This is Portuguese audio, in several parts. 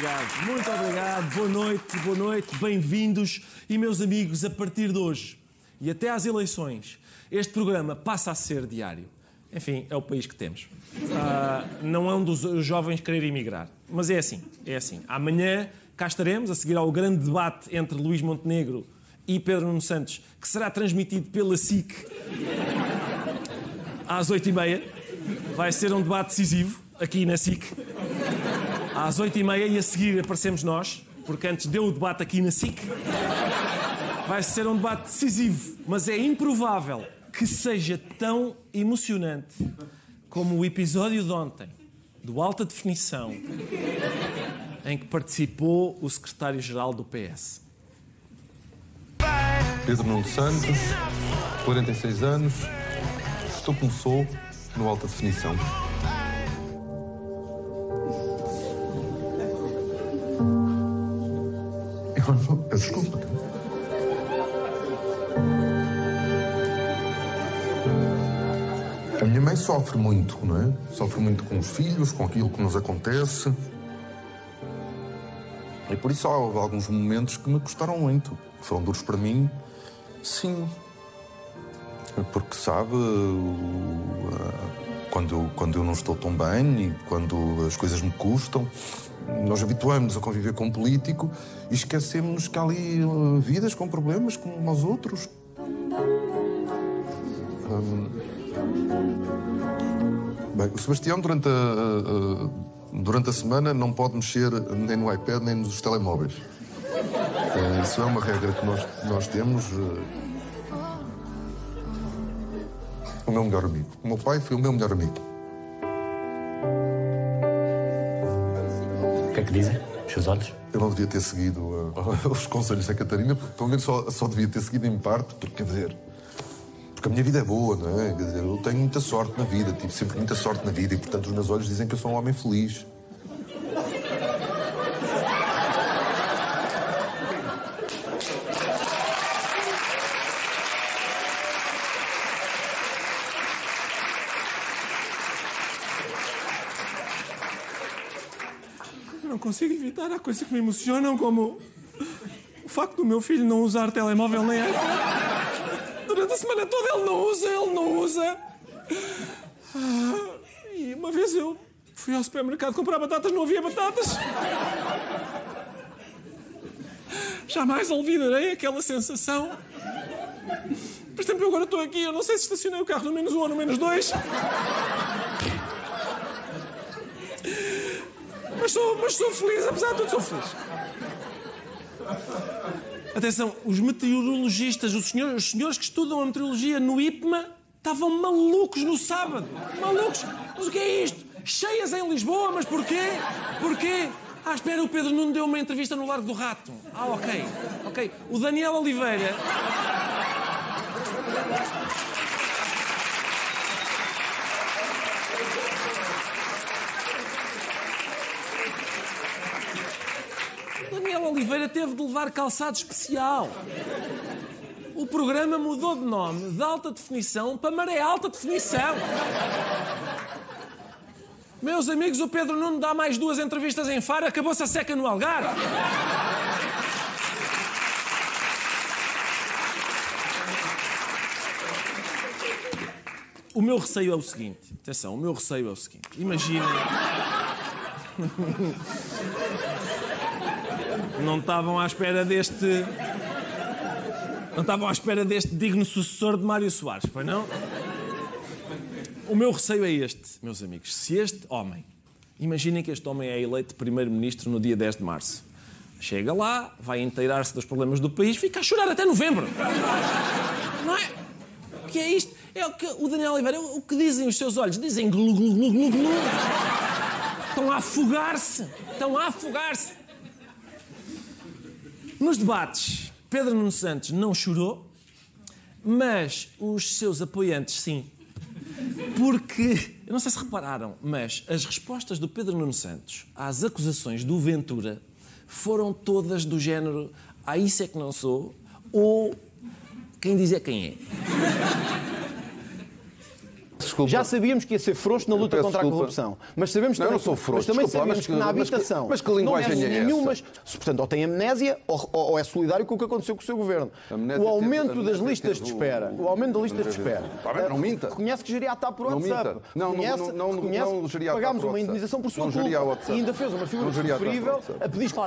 Obrigado. Muito obrigado. Boa noite, boa noite. Bem-vindos. E meus amigos, a partir de hoje e até às eleições, este programa passa a ser diário. Enfim, é o país que temos. Ah, não é um dos jovens querer emigrar. Mas é assim, é assim. Amanhã cá estaremos a seguir ao grande debate entre Luís Montenegro e Pedro Nuno Santos, que será transmitido pela SIC às oito e meia. Vai ser um debate decisivo aqui na SIC. Às oito e meia e a seguir aparecemos nós, porque antes deu o debate aqui na SIC. Vai ser um debate decisivo, mas é improvável que seja tão emocionante como o episódio de ontem, do Alta Definição, em que participou o secretário-geral do PS. Pedro Nuno Santos, 46 anos, estou como sou no Alta Definição. Desculpa. A minha mãe sofre muito, não é? Sofre muito com os filhos, com aquilo que nos acontece. E por isso há alguns momentos que me custaram muito. Foram duros para mim, sim. Porque sabe, quando quando eu não estou tão bem e quando as coisas me custam, nós habituamos a conviver com um político e esquecemos que há ali eh, vidas com problemas como aos outros. Bem, o Sebastião, durante a, a- a- durante a semana, não pode mexer nem no iPad nem nos telemóveis. Eh, Isso é uma regra que nós, nós temos. eh. O meu melhor amigo. O meu pai foi o meu melhor amigo. Que dizem? Os seus olhos? Eu não devia ter seguido eh, os conselhos da Catarina, porque pelo menos só, só devia ter seguido em parte, porque quer dizer. Porque a minha vida é boa, não é? Quer dizer, eu tenho muita sorte na vida, tive sempre muita sorte na vida e, portanto, os meus olhos dizem que eu sou um homem feliz. Eu não consigo evitar. Há coisas que me emocionam, como o facto do meu filho não usar telemóvel nem iPhone. Durante a semana toda ele não usa, ele não usa. Ah, E uma vez eu fui ao supermercado comprar batatas, não havia batatas. Jamais olvidarei aquela sensação. Por exemplo, eu agora estou aqui, eu não sei se estacionei o carro no menos um ou no menos dois. Mas sou, mas sou feliz, apesar de tudo, sou feliz. Atenção, os meteorologistas, os senhores, os senhores que estudam a meteorologia no IPMA, estavam malucos no sábado. Malucos. Mas o que é isto? Cheias em Lisboa, mas porquê? Porquê? Ah, espera, o Pedro Nuno deu uma entrevista no Largo do Rato. Ah, ok. Ok. O Daniel Oliveira. Daniel Oliveira teve de levar calçado especial. O programa mudou de nome de alta definição para maré alta definição. Meus amigos, o Pedro Nuno dá mais duas entrevistas em Faro, acabou-se a seca no Algarve. O meu receio é o seguinte, atenção, o meu receio é o seguinte. Imaginem. Não estavam à espera deste. Não estavam à espera deste digno sucessor de Mário Soares, pois não? O meu receio é este, meus amigos. Se este homem Imaginem que este homem é eleito primeiro-ministro no dia 10 de março. Chega lá, vai inteirar-se dos problemas do país, fica a chorar até novembro. Não é? O que é isto? É o que o Daniel Oliveira, o que dizem os seus olhos? Dizem glu, glu, glu, glu, glu. Estão a afogar-se. Estão a afogar-se. Nos debates, Pedro Nuno Santos não chorou, mas os seus apoiantes sim. Porque, eu não sei se repararam, mas as respostas do Pedro Nuno Santos às acusações do Ventura foram todas do género ah, isso é que não sou, ou quem diz é quem é. Desculpa. Já sabíamos que ia ser frouxo na luta contra desculpa. a corrupção. Mas sabemos não, também, não sou frouxo, mas também sabemos mas que, na habitação. Mas que, mas que linguagem não é nenhuma? Portanto, ou tem amnésia ou, ou, é solidário com o que aconteceu com o seu governo. O aumento das listas de espera. O aumento das listas de espera. Não minta. Reconhece que geria a TAP por WhatsApp. Não, não, não, não pagámos uma indenização por sua culpa. E ainda fez uma figura geria a pedir.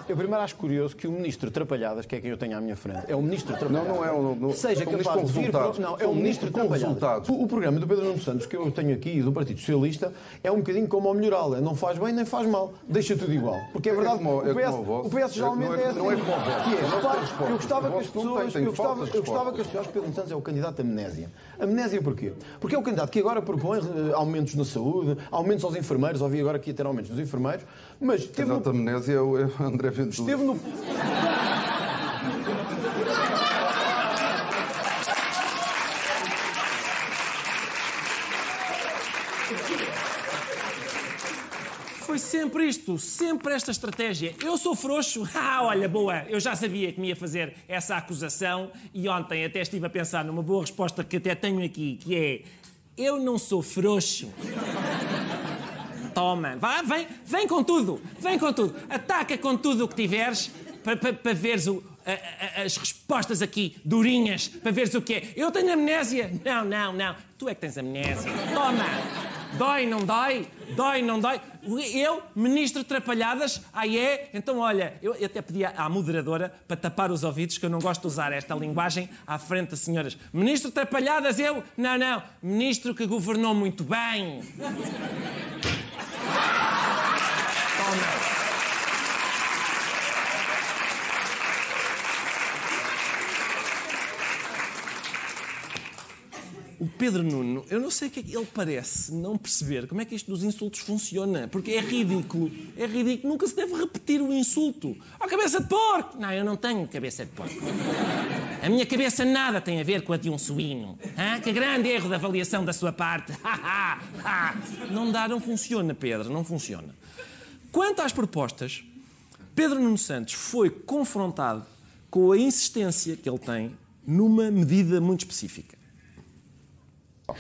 Eu primeiro acho curioso que o ministro Trapalhadas, que é quem eu tenho à minha frente, é o ministro Trapalhadas. Não, não é o- Seja capaz de vir Não, é o ministro Trapalhadas. o programa do Pedro Nuno Santos que eu tenho aqui do Partido Socialista é um bocadinho como ao melhorá-lo. É não faz bem nem faz mal. Deixa tudo igual. Porque é verdade como- que é o PS, como o vosso. o PS geralmente é- é, assim. não é como o vosso. É, eu gostava que as pessoas... eu, gostava, eu gostava que as pessoas... Pedro Nuno Santos é o candidato à amnésia. Amnésia porquê? Porque é o candidato que agora propõe eh, aumentos na saúde, aumentos aos enfermeiros. Ouvi agora que ia ter aumentos nos enfermeiros. Mas teve no, Exato, amnésia é é o André Ventura. esteve no, Foi sempre isto, sempre esta estratégia. Eu sou frouxo. Ah, olha, boa, eu já sabia que me ia fazer essa acusação e ontem até estive a pensar numa boa resposta que até tenho aqui, que é: Eu não sou frouxo. Toma, vá, vem, vem com tudo, vem com tudo. Ataca com tudo o que tiveres para pa, pa veres o- a- a- as respostas aqui, durinhas, para veres o que é. Eu tenho amnésia. Não, não, não. Tu é que tens amnésia. Toma. Dói, não dói? Dói, não dói? Eu, ministro Trapalhadas? Ah, é? Então, olha, eu até pedi à moderadora para tapar os ouvidos, que eu não gosto de usar esta linguagem à frente das senhoras. Ministro Trapalhadas, eu? Não, não. Ministro que governou muito bem. Toma. O Pedro Nuno, eu não sei o que é que ele parece não perceber como é que isto dos insultos funciona. Porque é ridículo. É ridículo. Nunca se deve repetir o insulto. Oh, cabeça de porco! Não, eu não tenho cabeça de porco. A minha cabeça nada tem a ver com a de um suíno. Hã? Que grande erro de avaliação da sua parte. não dá, não funciona, Pedro, não funciona. Quanto às propostas, Pedro Nuno Santos foi confrontado com a insistência que ele tem numa medida muito específica.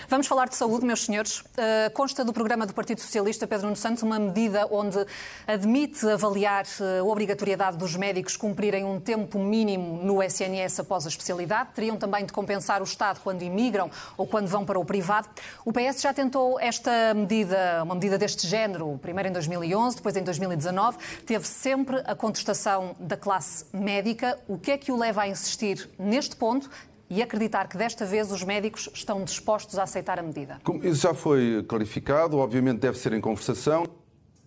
Vamos falar de saúde, meus senhores. Uh, consta do programa do Partido Socialista, Pedro Nuno Santos, uma medida onde admite avaliar uh, a obrigatoriedade dos médicos cumprirem um tempo mínimo no SNS após a especialidade. Teriam também de compensar o Estado quando imigram ou quando vão para o privado. O PS já tentou esta medida, uma medida deste género, primeiro em 2011, depois em 2019. Teve sempre a contestação da classe médica. O que é que o leva a insistir neste ponto? E acreditar que desta vez os médicos estão dispostos a aceitar a medida. Como Isso já foi clarificado, obviamente deve ser em conversação.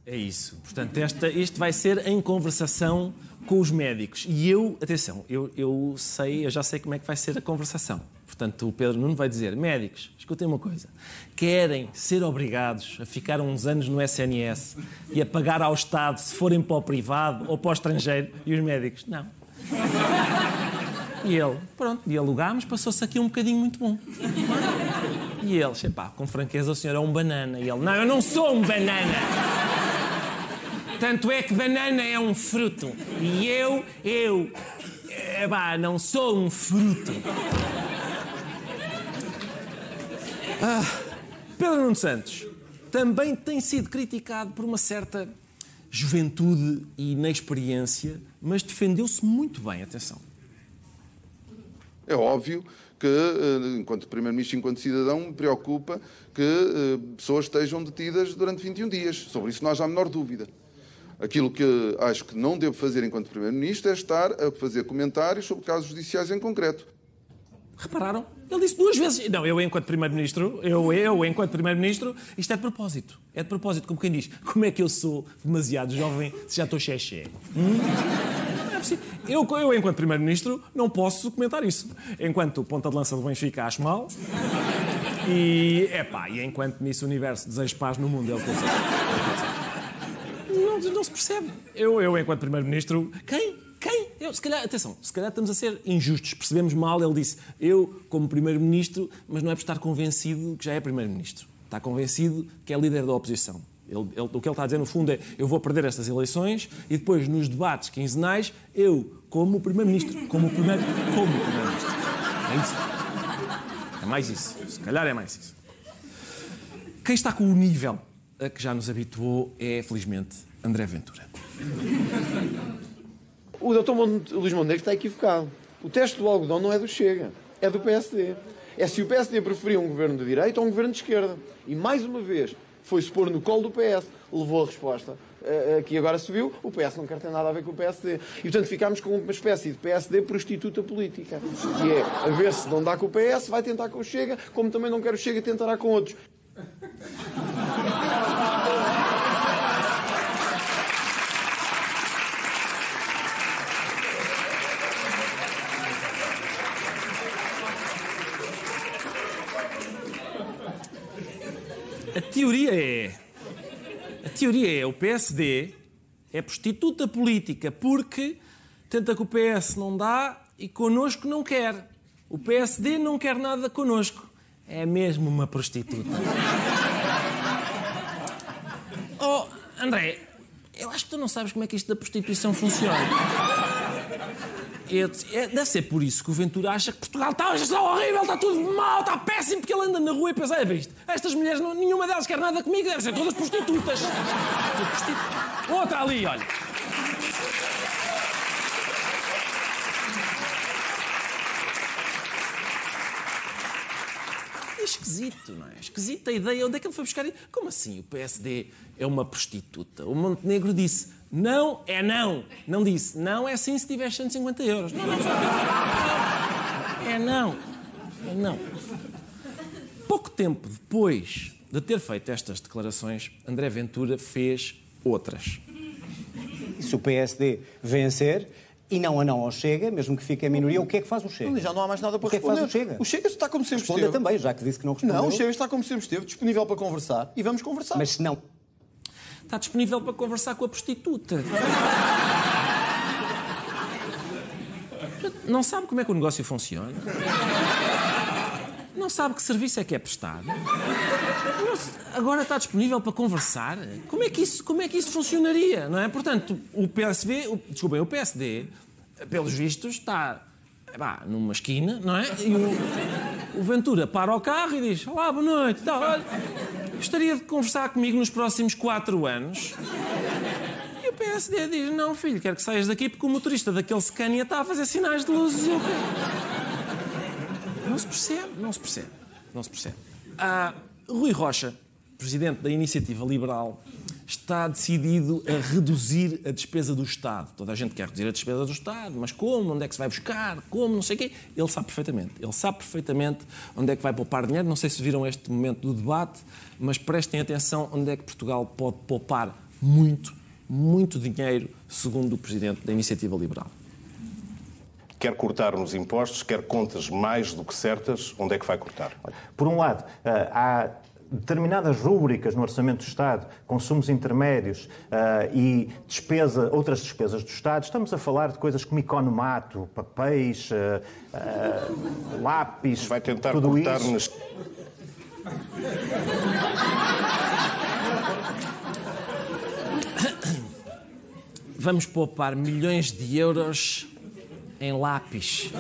É isso. Portanto, esta, isto vai ser em conversação com os médicos. E eu, atenção, eu, eu sei, eu já sei como é que vai ser a conversação. Portanto, o Pedro Nuno vai dizer: médicos, escutem uma coisa. Querem ser obrigados a ficar uns anos no SNS e a pagar ao Estado se forem para o privado ou para o estrangeiro? E os médicos: não. E ele, pronto, dialogámos, passou-se aqui um bocadinho muito bom. E eles, epá, com franqueza, o senhor é um banana. E ele, não, eu não sou um banana. Tanto é que banana é um fruto. E eu, eu, epá, não sou um fruto. Ah, Pedro Nuno Santos também tem sido criticado por uma certa juventude e inexperiência, mas defendeu-se muito bem, atenção. É óbvio que, eh, enquanto Primeiro-Ministro enquanto cidadão, me preocupa que eh, pessoas estejam detidas durante 21 dias. Sobre isso não há a menor dúvida. Aquilo que acho que não devo fazer enquanto Primeiro-Ministro é estar a fazer comentários sobre casos judiciais em concreto. Repararam? Ele disse duas vezes. Não, eu enquanto Primeiro-Ministro, eu, eu enquanto Primeiro-Ministro, isto é de propósito. É de propósito, como quem diz, como é que eu sou demasiado jovem se já estou xexé? Hum? É. Eu, eu, enquanto Primeiro-Ministro, não posso comentar isso. Enquanto ponta de lança do Benfica, acho mal. E, é e enquanto Miss Universo desejo paz no mundo, é que eu sei. Não, não se percebe. Eu, eu enquanto Primeiro-Ministro, quem? Quem? Eu, se calhar, atenção, se calhar estamos a ser injustos, percebemos mal. Ele disse, eu como Primeiro-Ministro, mas não é por estar convencido que já é Primeiro-Ministro. Está convencido que é líder da oposição. Ele, ele, o que ele está a dizer, no fundo, é eu vou perder estas eleições e depois, nos debates quinzenais, eu, como Primeiro-Ministro, como Primeiro... Como Primeiro-Ministro. É isso. É mais isso. Se calhar é mais isso. Quem está com o nível a que já nos habituou é, felizmente, André Ventura. O doutor Luís Montenegro está equivocado. O teste do algodão não é do Chega, é do PSD. É se o PSD preferia um governo de direita ou um governo de esquerda. E mais uma vez foi-se pôr no colo do PS, levou a resposta uh, que agora se viu, o PS não quer ter nada a ver com o PSD. E portanto ficámos com uma espécie de PSD prostituta política. Que é, a ver se não dá com o PS, vai tentar com o Chega, como também não quer o Chega, tentará com outros. A teoria é. A teoria é o PSD é prostituta política porque tenta que o PS não dá e connosco não quer. O PSD não quer nada connosco. É mesmo uma prostituta. Oh, André, eu acho que tu não sabes como é que isto da prostituição funciona. É, deve ser por isso que o Ventura acha que Portugal está, está horrível, está tudo mal, está péssimo, porque ele anda na rua e pensa, é visto, estas mulheres, não, nenhuma delas quer nada comigo, devem ser todas prostitutas. Outra ali, olha. Esquisito, não é? Esquisita a ideia. Onde é que ele foi buscar? Como assim o PSD é uma prostituta? O Montenegro disse não é não. Não disse não é sim se tiver 150 euros. Não, não. É não. É não. Pouco tempo depois de ter feito estas declarações, André Ventura fez outras. Se o PSD vencer, e não a não ao Chega, mesmo que fique a minoria, o que é que faz o Chega? Já não há mais nada para o que responder. É que faz o Chega? O Chega está como sempre Responda esteve. também, já que disse que não respondeu. Não, o Chega está como sempre esteve, disponível para conversar e vamos conversar. Mas se não... Está disponível para conversar com a prostituta. Não sabe como é que o negócio funciona? Não sabe que serviço é que é prestado? Agora está disponível para conversar? Como é que isso, como é que isso funcionaria, não é? Portanto, o PSV, o, desculpem, o PSD, pelos vistos, está numa esquina, não é? E o, o, Ventura para o carro e diz: Olá, boa noite. Tá, olha, gostaria de conversar comigo nos próximos quatro anos. E o PSD diz: Não, filho, quero que saias daqui porque o motorista daquele Scania está a fazer sinais de luzes. Não se percebe, não se percebe, não se percebe. Ah, Rui Rocha, presidente da Iniciativa Liberal, está decidido a reduzir a despesa do Estado. Toda a gente quer reduzir a despesa do Estado, mas como? Onde é que se vai buscar? Como? Não sei o quê. Ele sabe perfeitamente. Ele sabe perfeitamente onde é que vai poupar dinheiro. Não sei se viram este momento do debate, mas prestem atenção onde é que Portugal pode poupar muito, muito dinheiro, segundo o presidente da Iniciativa Liberal. Quer cortar nos impostos, quer contas mais do que certas, onde é que vai cortar? Por um lado, há determinadas rúbricas no Orçamento do Estado, consumos intermédios uh, e despesa, outras despesas do Estado, estamos a falar de coisas como economato, papéis, uh, uh, lápis, Vai tentar tudo cortar isso. nas... Vamos poupar milhões de euros em lápis.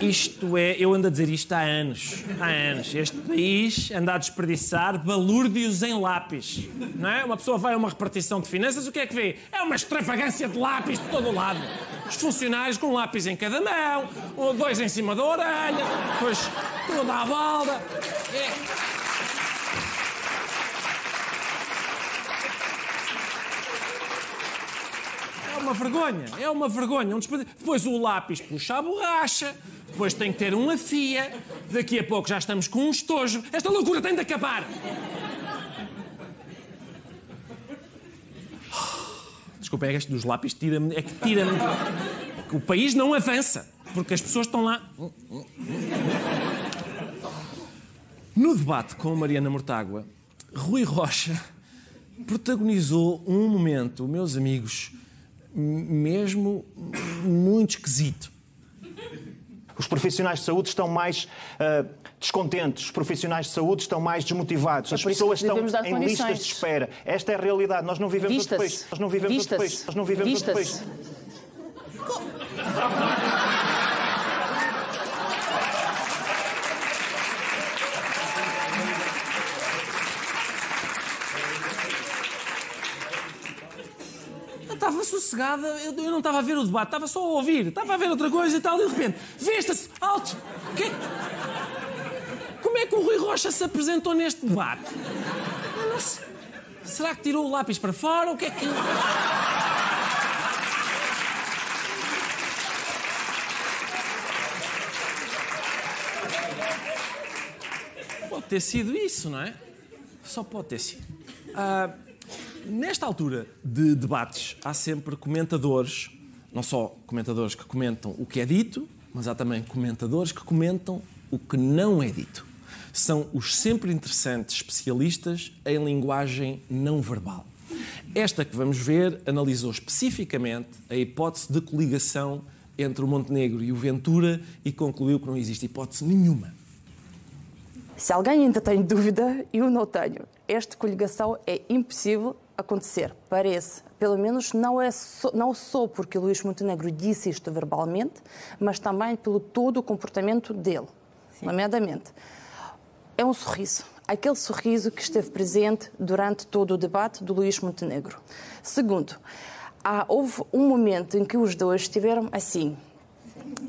Isto é, eu ando a dizer isto há anos. Há anos. Este país anda a desperdiçar balúrdios em lápis. Não é? Uma pessoa vai a uma repartição de finanças, o que é que vê? É uma extravagância de lápis de todo o lado. Os funcionários com um lápis em cada mão, dois em cima da orelha, depois tudo à balda. É... uma vergonha, é uma vergonha. Um. Depois o lápis puxa a borracha, depois tem que ter um afia, daqui a pouco já estamos com um estojo. Esta loucura tem de acabar. Desculpa, é este dos lápis tira-me. É que tira-me. o país não avança, porque as pessoas estão lá. No debate com Mariana Mortágua, Rui Rocha protagonizou um momento, meus amigos, mesmo muito esquisito. Os profissionais de saúde estão mais uh, descontentes, os profissionais de saúde estão mais desmotivados, as pessoas estão em condições. listas de espera. Esta é a realidade. Nós não vivemos outro país. Nós não vivemos outro país. Nós não vivemos outro país. estava sossegada, eu, eu não estava a ver o debate, estava só a ouvir, estava a ver outra coisa e tal, e de repente, vista-se, alto! Que... Como é que o Rui Rocha se apresentou neste debate? Será que tirou o lápis para fora? O que é que. Pode ter sido isso, não é? Só pode ter sido. Ah, Nesta altura de debates, há sempre comentadores, não só comentadores que comentam o que é dito, mas há também comentadores que comentam o que não é dito. São os sempre interessantes especialistas em linguagem não verbal. Esta que vamos ver analisou especificamente a hipótese de coligação entre o Montenegro e o Ventura e concluiu que não existe hipótese nenhuma. Se alguém ainda tem dúvida, eu não tenho. Esta coligação é impossível acontecer, parece. Pelo menos não, é só, não só porque Luís Montenegro disse isto verbalmente, mas também pelo todo o comportamento dele, Sim. nomeadamente. É um sorriso. Aquele sorriso que esteve presente durante todo o debate do Luís Montenegro. Segundo, há, houve um momento em que os dois estiveram assim,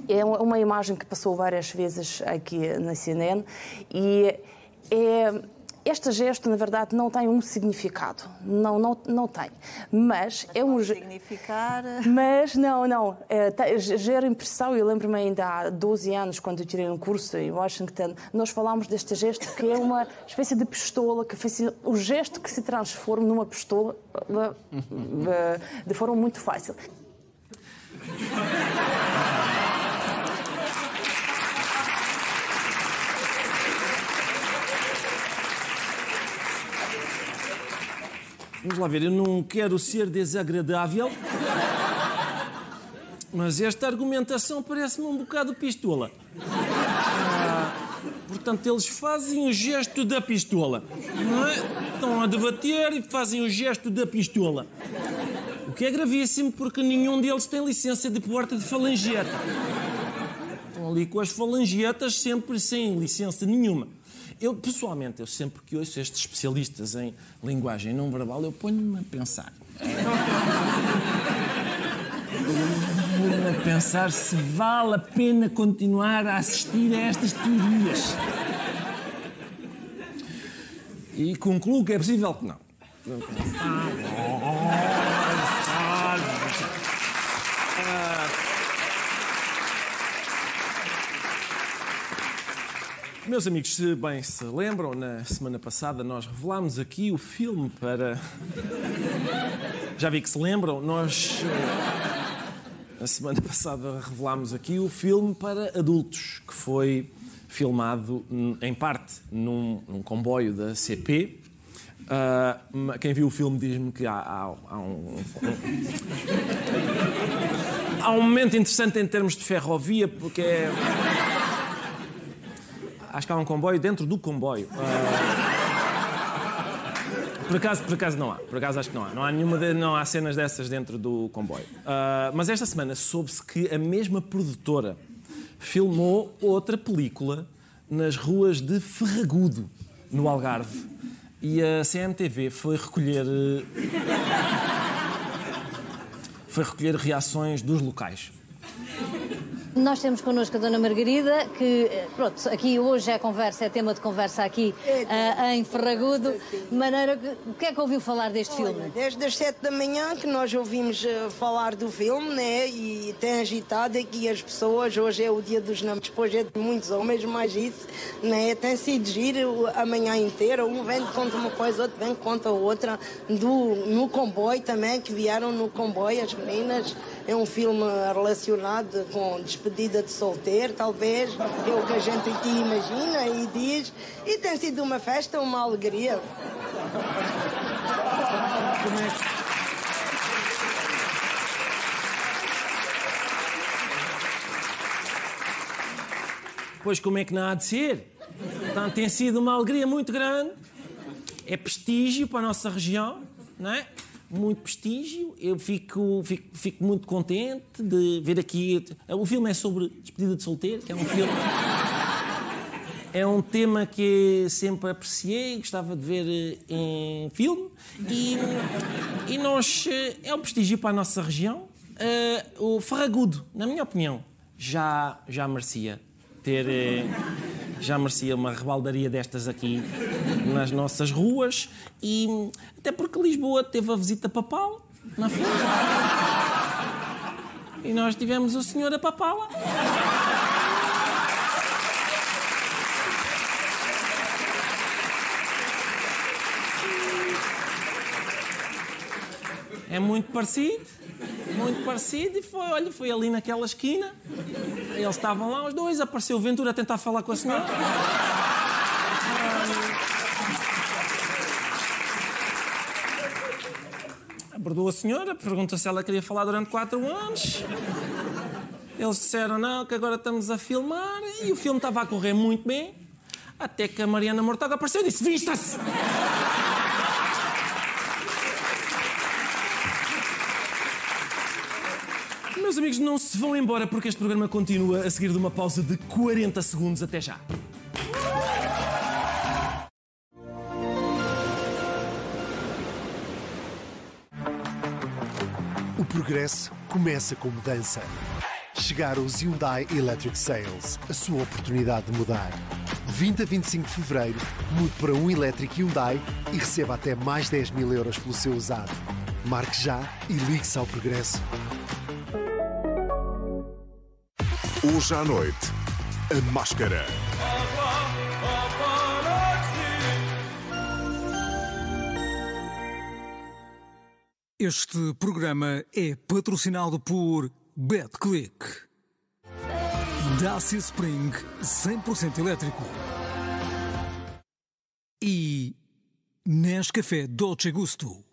é uma imagem que passou várias vezes aqui na CNN e é este gesto, na verdade, não tem um significado. Não, não, não tem. Mas, mas é um. significar. Mas, não, não. É, gera impressão. Eu lembro-me ainda há 12 anos, quando eu tirei um curso em Washington, nós falámos deste gesto que é uma espécie de pistola, que o gesto que se transforma numa pistola de forma muito fácil. Vamos lá ver, eu não quero ser desagradável, mas esta argumentação parece-me um bocado pistola. Ah, portanto, eles fazem o gesto da pistola. É? Estão a debater e fazem o gesto da pistola. O que é gravíssimo porque nenhum deles tem licença de porta de falangeta. Estão ali com as falangetas sempre sem licença nenhuma. Eu, pessoalmente, eu sempre que ouço estes especialistas em linguagem não verbal, eu ponho-me a pensar. Ponho-me a pensar se vale a pena continuar a assistir a estas teorias. E concluo que é possível que não. Meus amigos, se bem se lembram, na semana passada nós revelámos aqui o filme para. Já vi que se lembram, nós. Na semana passada revelámos aqui o filme para adultos, que foi filmado em parte num, num comboio da CP. Uh, quem viu o filme diz-me que há, há, há um, há um momento interessante em termos de ferrovia, porque é acho que há um comboio dentro do comboio. Uh... Por acaso, por acaso não há. Por acaso acho que não há. Não há nenhuma de, não há cenas dessas dentro do comboio. Uh, mas esta semana soube-se que a mesma produtora filmou outra película nas ruas de Ferragudo, no Algarve. E a CMTV foi recolher foi recolher reações dos locais. Nós temos connosco a Dona Margarida, que, eh, pronto, aqui hoje a conversa, é tema de conversa aqui uh, em Ferragudo. De maneira que, o que é que ouviu falar deste Olha, filme? Desde as sete da manhã que nós ouvimos uh, falar do filme, né? E tem agitado aqui as pessoas. Hoje é o dia dos namorados, depois é de muitos homens, mais isso, né? Tem sido giro a manhã inteira. Um vem conta uma coisa, outro vem conta outra. Do, no comboio também, que vieram no comboio, as meninas. É um filme relacionado com despedida de solteiro, talvez, é o que a gente aqui imagina e diz. E tem sido uma festa, uma alegria. Pois como é que não há de ser? Portanto, tem sido uma alegria muito grande. É prestígio para a nossa região, não é? Muito prestígio. Eu fico, fico, fico muito contente de ver aqui. O filme é sobre despedida de solteiro, que é um filme. É um tema que sempre apreciei, gostava de ver eh, em filme. E, e nós. eh, É um prestígio para a nossa região. Eh, o Ferragudo, na minha opinião, já, já merecia ter. eh, Já merecia uma rebaldaria destas aqui nas nossas ruas. E até porque Lisboa teve a visita papal na frente. E nós tivemos o senhor a papala. É muito parecido, muito parecido. E foi, olha, foi ali naquela esquina. Eles estavam lá, os dois. Apareceu o Ventura a tentar falar com a senhora. Abordou a senhora, pergunta se ela queria falar durante quatro anos. Eles disseram não, que agora estamos a filmar. E o filme estava a correr muito bem. Até que a Mariana Mortaga apareceu e disse: Vista-se! Meus amigos, não se vão embora porque este programa continua a seguir de uma pausa de 40 segundos. Até já. O progresso começa com mudança. Chegaram os Hyundai Electric Sales, a sua oportunidade de mudar. De 20 a 25 de fevereiro, mude para um elétrico Hyundai e receba até mais 10 mil euros pelo seu usado. Marque já e ligue-se ao progresso. Hoje à noite, a máscara. Este programa é patrocinado por BetClick. Dacia Spring 100% elétrico. E Nescafé Dolce Gusto.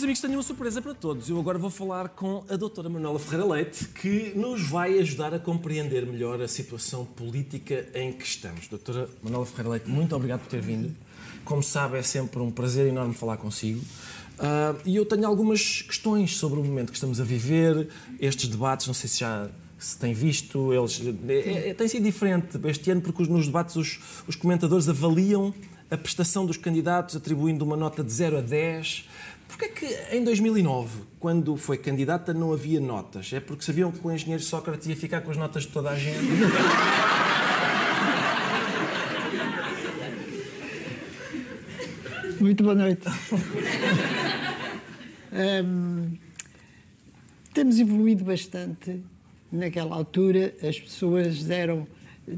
Meus amigos, tenho uma surpresa para todos. Eu agora vou falar com a doutora Manuela Ferreira Leite, que nos vai ajudar a compreender melhor a situação política em que estamos. Doutora Manuela Ferreira Leite, muito obrigado por ter vindo. Como sabe, é sempre um prazer enorme falar consigo. Ah, e eu tenho algumas questões sobre o momento que estamos a viver, estes debates, não sei se já se tem visto, eles, é, é- tem sido diferente este ano porque os- nos debates os, os comentadores avaliam a prestação dos candidatos atribuindo uma nota de 0 a 10. Porquê é que em 2009, quando foi candidata, não havia notas? É porque sabiam que o engenheiro Sócrates ia ficar com as notas de toda a gente? Muito boa noite. Hum, temos evoluído bastante. Naquela altura, as pessoas eram.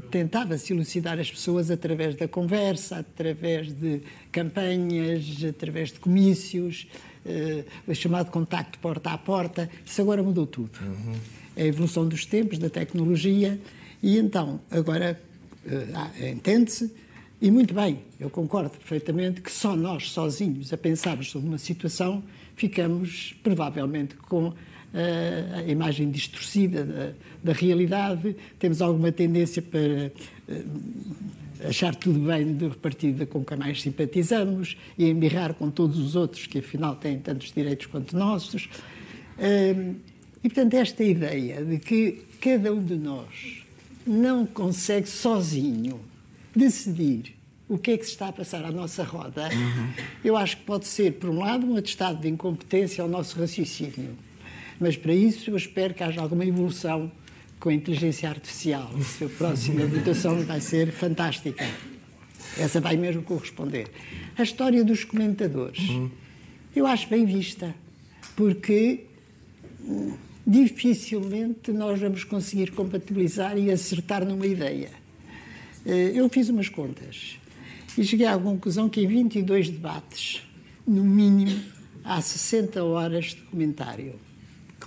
Tentava-se elucidar as pessoas através da conversa, através de campanhas, através de comícios, eh, o chamado contacto porta a porta. Isso agora mudou tudo. É a evolução dos tempos, da tecnologia, e então, agora eh, entende-se, e muito bem, eu concordo perfeitamente que só nós, sozinhos, a pensarmos sobre uma situação, ficamos provavelmente com eh, a imagem distorcida da, da realidade, temos alguma tendência para eh, achar tudo bem do partido com que mais simpatizamos e embirrar com todos os outros que afinal têm tantos direitos quanto nossos. Hum, E portanto, esta ideia de que cada um de nós não consegue sozinho decidir o que é que se está a passar à nossa roda, eu acho que pode ser, por um lado, um atestado de incompetência ao nosso raciocínio. Mas para isso eu espero que haja alguma evolução com a inteligência artificial. A próxima votação vai ser fantástica. Essa vai mesmo corresponder. A história dos comentadores, eu acho bem vista, porque hum, dificilmente nós vamos conseguir compatibilizar e acertar numa ideia. Eh, Eu fiz umas contas e cheguei à conclusão que em 22 debates, no mínimo, há 60 horas de comentário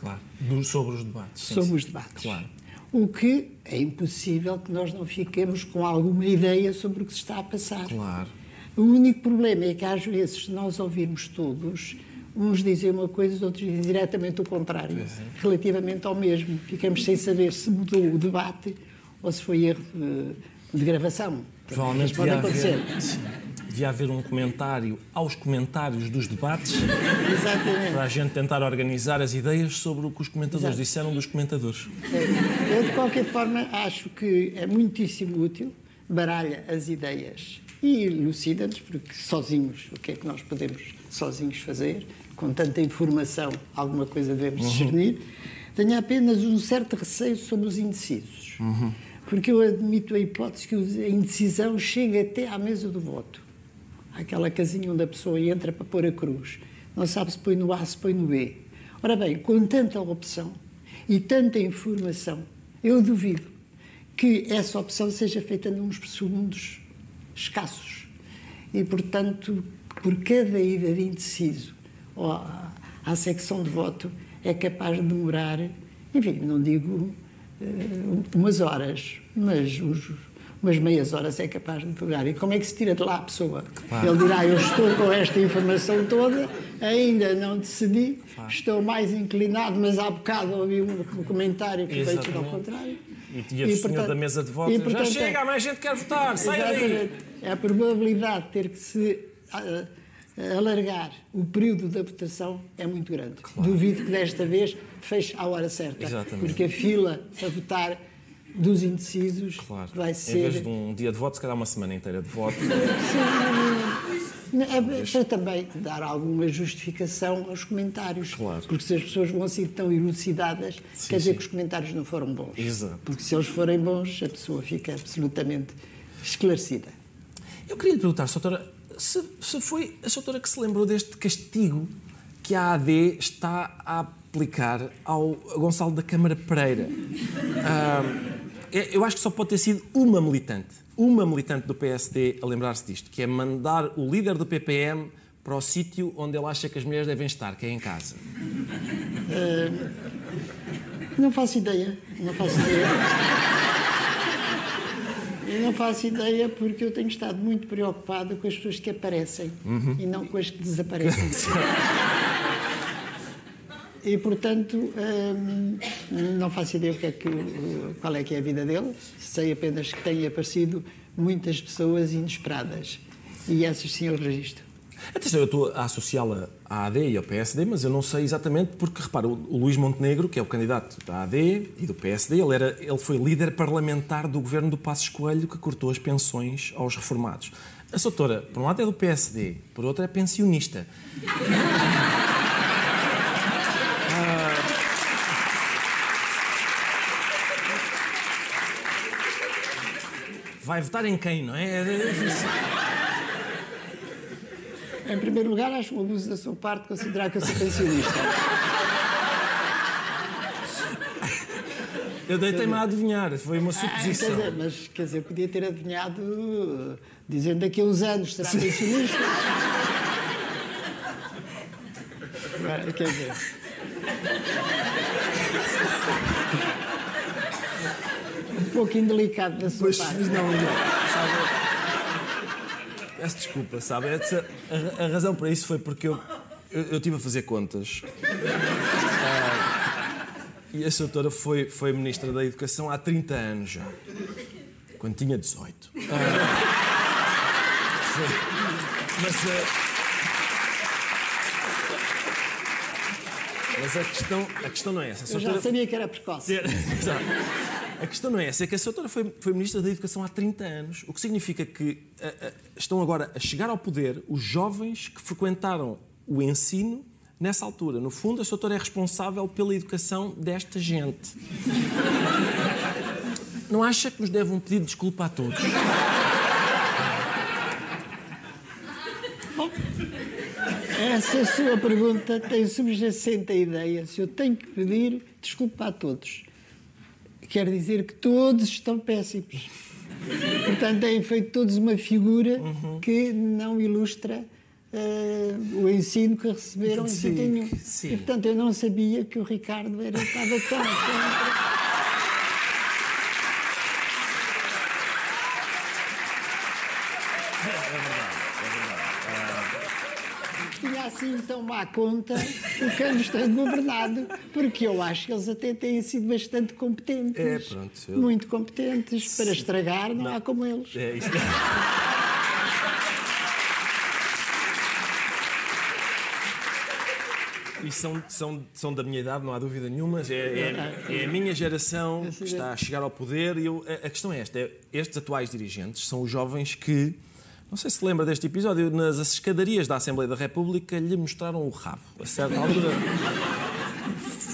Claro. Sobre os debates. sim, sobre sim. os debates. Claro. O que é impossível que nós não fiquemos com alguma ideia sobre o que se está a passar. Claro. O único problema é que às vezes, se nós ouvirmos todos, uns dizem uma coisa, outros dizem diretamente o contrário, é. relativamente ao mesmo. Ficamos sem saber se mudou o debate ou se foi erro de, de gravação. Provavelmente pode acontecer. haver, devia haver um comentário aos comentários dos debates Exatamente. para a gente tentar organizar as ideias sobre o que os comentadores Exato. disseram dos comentadores. Eu, de qualquer forma, acho que é muitíssimo útil, baralha as ideias e elucida-nos, porque sozinhos, o que é que nós podemos sozinhos fazer? Com tanta informação, alguma coisa devemos Uhum. discernir. Tenho apenas um certo receio sobre os indecisos, porque eu admito a hipótese que a indecisão chega até à mesa do voto. Aquela casinha onde a pessoa entra para pôr a cruz. Não sabe se põe no A, se põe no B. Ora bem, com tanta opção e tanta informação, eu duvido que essa opção seja feita nos segundos escassos. E, portanto, por cada ida de indeciso ou à, secção de voto, é capaz de demorar, enfim, não digo eh, umas horas, mas uns- umas meias horas é capaz de demorar. E como é que se tira de lá a pessoa? Claro. Ele dirá, eu estou com esta informação toda, ainda não decidi, estou mais inclinado, mas há bocado ouvi um comentário que foi feito ao Exatamente. contrário. E tinha o senhor da mesa de voto. e, Já portanto, chega, é- mais gente quer votar, sai daí! Exatamente. É a probabilidade de ter que se ah, alargar o período da votação é muito grande. Duvido que desta vez feche à hora certa. Exatamente. Porque a fila a votar dos indecisos Claro. vai Em ser. vez de um dia de voto, se calhar uma semana inteira de voto. Sim, é para também dar alguma justificação aos comentários. Porque se as pessoas vão ser tão elucidadas, Sim, quer dizer sim. que os comentários não foram bons. Exato. Porque se eles forem bons, a pessoa fica absolutamente esclarecida. Eu queria lhe perguntar, Soutora, se, se foi a Soutora que se lembrou deste castigo que a AD está a aplicar ao Gonçalo da Câmara Pereira. eu acho que só pode ter sido uma militante, uma militante do PSD a lembrar-se disto, que é mandar o líder do PPM para o sítio onde ele acha que as mulheres devem estar, que é em casa. Eh, não faço ideia. Não faço ideia. Eu não faço ideia porque eu tenho estado muito preocupado com as pessoas que aparecem Uhum. e não com as que desaparecem. E, portanto, hum, não faço ideia o que é que, qual é que é a vida dele. Sei apenas que têm aparecido muitas pessoas inesperadas. E essas sim eu registro. Atenção, eu estou a associá-la à AD e ao PSD, mas eu não sei exatamente porque, repara, o Luís Montenegro, que é o candidato da AD e do PSD, ele, era, ele foi líder parlamentar do governo do Passos Coelho que cortou as pensões aos reformados. A Soutora, por um lado é do PSD, por outro é pensionista. Vai votar em quem, não é? É. Em primeiro lugar, acho um abuso da sua parte considerar que eu sou pensionista. Eu deitei-me a adivinhar, foi uma Ah, quer suposição. dizer, mas quer dizer, podia ter adivinhado uh, dizendo daqui a uns anos será pensionista. Quer dizer. Um pouco indelicado da sua Pois, parte. mas não, sabe? Peço desculpa, sabe? Essa- a, a razão para isso foi porque eu, eu, eu estive a fazer contas. Ah, e a doutora foi, foi Ministra da Educação há 30 anos já. Quando tinha 18. Ah, foi- mas, ah, mas a, questão, a questão não é essa. A Eu já doutora- sabia que era precoce. Exato. A questão não é essa, é que a senhora foi, foi Ministra da Educação há 30 anos, o que significa que a, a, estão agora a chegar ao poder os jovens que frequentaram o ensino nessa altura. No fundo, a senhora é responsável pela educação desta gente. Não acha que nos deve um pedido de desculpa a todos? Essa sua pergunta tem subjacente a ideia se eu tenho que pedir desculpa a todos. Quer dizer que todos estão péssimos. Portanto, têm feito todos uma figura Uhum. que não ilustra eh, o ensino que receberam em Sim, sítio nenhum. sim. E, portanto, eu não sabia que o Ricardo era, estava tão... assim tão má conta o que eles têm governado, porque eu acho que eles até têm sido bastante competentes. É, pronto, eu- Muito competentes. Para estragar, não, há como eles. É, isto... E são, são, são da minha idade, não há dúvida nenhuma. É, é- é a minha geração que está a chegar ao poder. E eu- a, a questão é esta: é, estes atuais dirigentes são os jovens que, não sei se lembra deste episódio, nas escadarias da Assembleia da República lhe mostraram o rabo. A certa altura.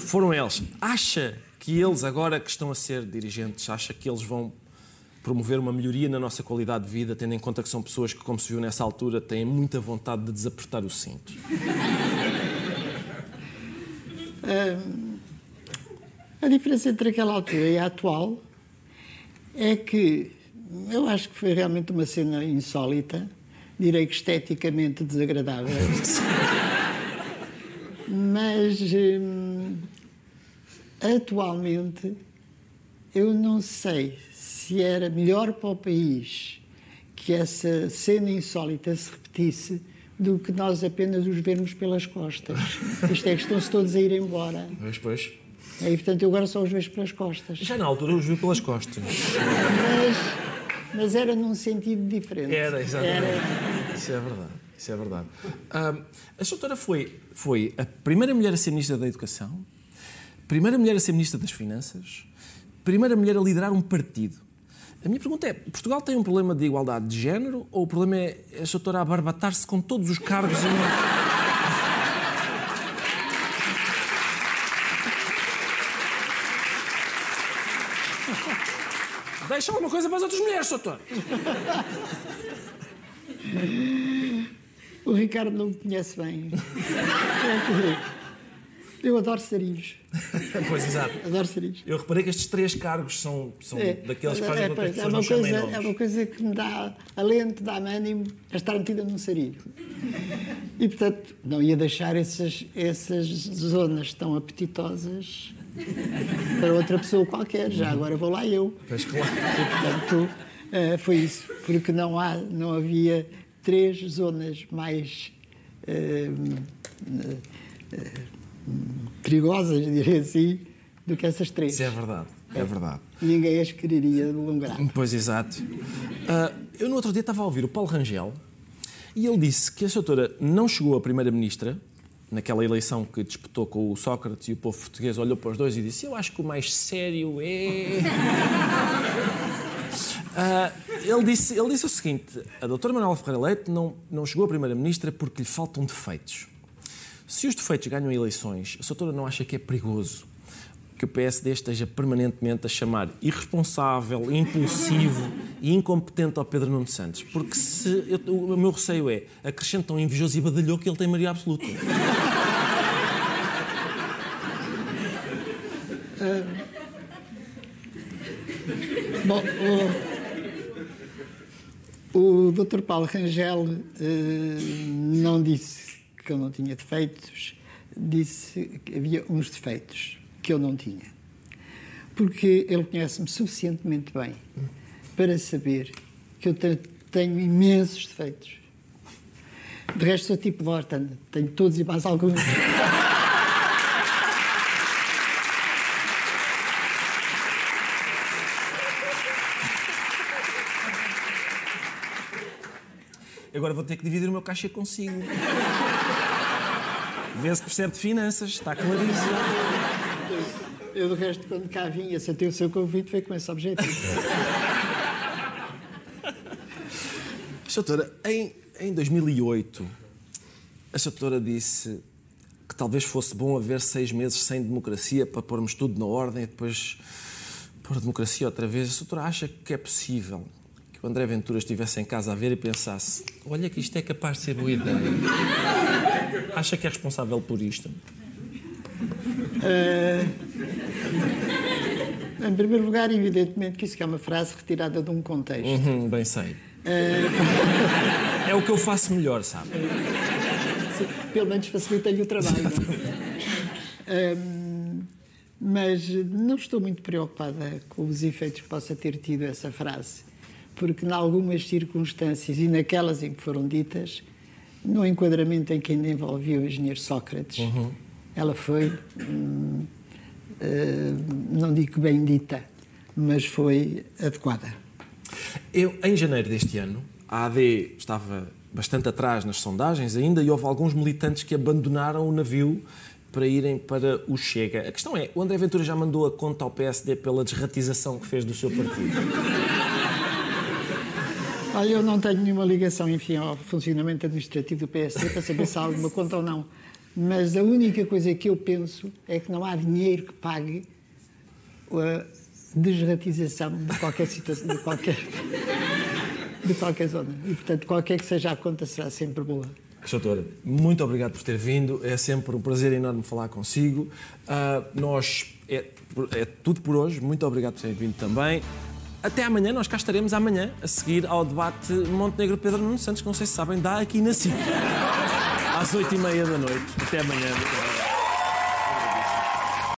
Foram eles. Acha que eles, agora que estão a ser dirigentes, acha que eles vão promover uma melhoria na nossa qualidade de vida, tendo em conta que são pessoas que, como se viu nessa altura, têm muita vontade de desapertar o cinto? Hum, a diferença entre aquela altura e a atual é que eu acho que foi realmente uma cena insólita, direi que esteticamente desagradável. Mas hum, atualmente eu não sei se era melhor para o país que essa cena insólita se repetisse do que nós apenas os vermos pelas costas. Isto é que estão-se todos a ir embora. Pois, pois. E, portanto, eu agora só os vejo pelas costas. Já na altura os viu pelas costas. Mas, mas era num sentido diferente. Era, exatamente. Era- Isso é verdade. Isso é verdade. Ah, a doutora foi, foi a primeira mulher a ser Ministra da Educação, primeira mulher a ser Ministra das Finanças, primeira mulher a liderar um partido. A minha pergunta é: Portugal tem um problema de igualdade de género ou o problema é a doutora a barbatar-se com todos os cargos? em- Deixa alguma coisa para as outras mulheres, doutor. O Ricardo não me conhece bem. É Eu adoro sarilhos. pois, exato. Adoro sarilhos. Eu reparei que estes três cargos são, são daqueles que fazem é, com que as é pessoas uma não coisa, é uma coisa que me dá alento, dá-me ânimo a estar metida num sarilho. E, portanto, não ia deixar essas, essas zonas tão apetitosas para outra pessoa qualquer. Já agora vou lá eu. Pois, claro. E, portanto, eh, foi isso. Porque não, há, não havia três zonas mais eh, perigosas, direi assim, do que essas três. Isso é verdade. É verdade. Ninguém as quereria de lugar. Pois, exato. Ah, eu no outro dia estava a ouvir o Paulo Rangel e ele disse que a doutora não chegou a primeira-ministra naquela eleição que disputou com o Sócrates e o povo português olhou para os dois e disse eu acho que o mais sério é... Ah, ele, disse, ele disse o seguinte, a doutora Manuela Ferreira Leite não, não chegou a primeira-ministra porque lhe faltam defeitos. Se os defeitos ganham eleições, a doutora não acha que é perigoso que o PSD esteja permanentemente a chamar irresponsável, impulsivo e incompetente ao Pedro Nuno Santos? Porque se eu- o meu receio é acrescentam invejoso e badalhou que ele tem maioria absoluta. Bom, o, o Dr. Paulo Rangel eh, não disse que eu não tinha defeitos, disse que havia uns defeitos que eu não tinha. Porque ele conhece-me suficientemente bem para saber que eu te- tenho imensos defeitos. De resto, sou tipo Vorten, tenho todos e mais alguns. Agora vou ter que dividir o meu caixa consigo. Vê se percebe de finanças, está claríssimo. Eu, do resto, quando cá vim e aceitei o seu convite, foi com esse objetivo. Doutora, em, em 2008, a doutora disse que talvez fosse bom haver seis meses sem democracia para pormos tudo na ordem e depois pôr a democracia outra vez. A doutora acha que é possível que o André Ventura estivesse em casa a ver e pensasse olha que isto é capaz de ser boa ideia? Acha que é responsável por isto? Eh, em primeiro lugar, evidentemente que isso é uma frase retirada de um contexto. Uhum, bem sei. Eh, É o que eu faço melhor, sabe? Pelo menos facilita-lhe o trabalho. Ahm, mas não estou muito preocupada com os efeitos que possa ter tido essa frase, porque, em algumas circunstâncias e naquelas em que foram ditas, no enquadramento em que ainda envolvia o engenheiro Sócrates, Uhum. Ela foi, hum, eh, não digo bem dita, mas foi adequada. Eu, em janeiro deste ano, a AD estava bastante atrás nas sondagens ainda e houve alguns militantes que abandonaram o navio para irem para o Chega. A questão é, o André Ventura já mandou a conta ao PSD pela desratização que fez do seu partido? Olha, eu não tenho nenhuma ligação, enfim, ao funcionamento administrativo do PSD para saber se há alguma conta ou não. Mas a única coisa que eu penso é que não há dinheiro que pague a desratização de qualquer situação, de qualquer, de qualquer zona. E, portanto, qualquer que seja a conta será sempre boa. Doutora, muito obrigado por ter vindo. É sempre um prazer enorme falar consigo. Ah, nós é, é tudo por hoje. Muito obrigado por ter vindo também. Até amanhã, nós cá estaremos amanhã a seguir ao debate Montenegro Pedro Nuno Santos, que não sei se sabem, dá aqui na SIC. Às oito e meia da noite. Até amanhã. Muito obrigado.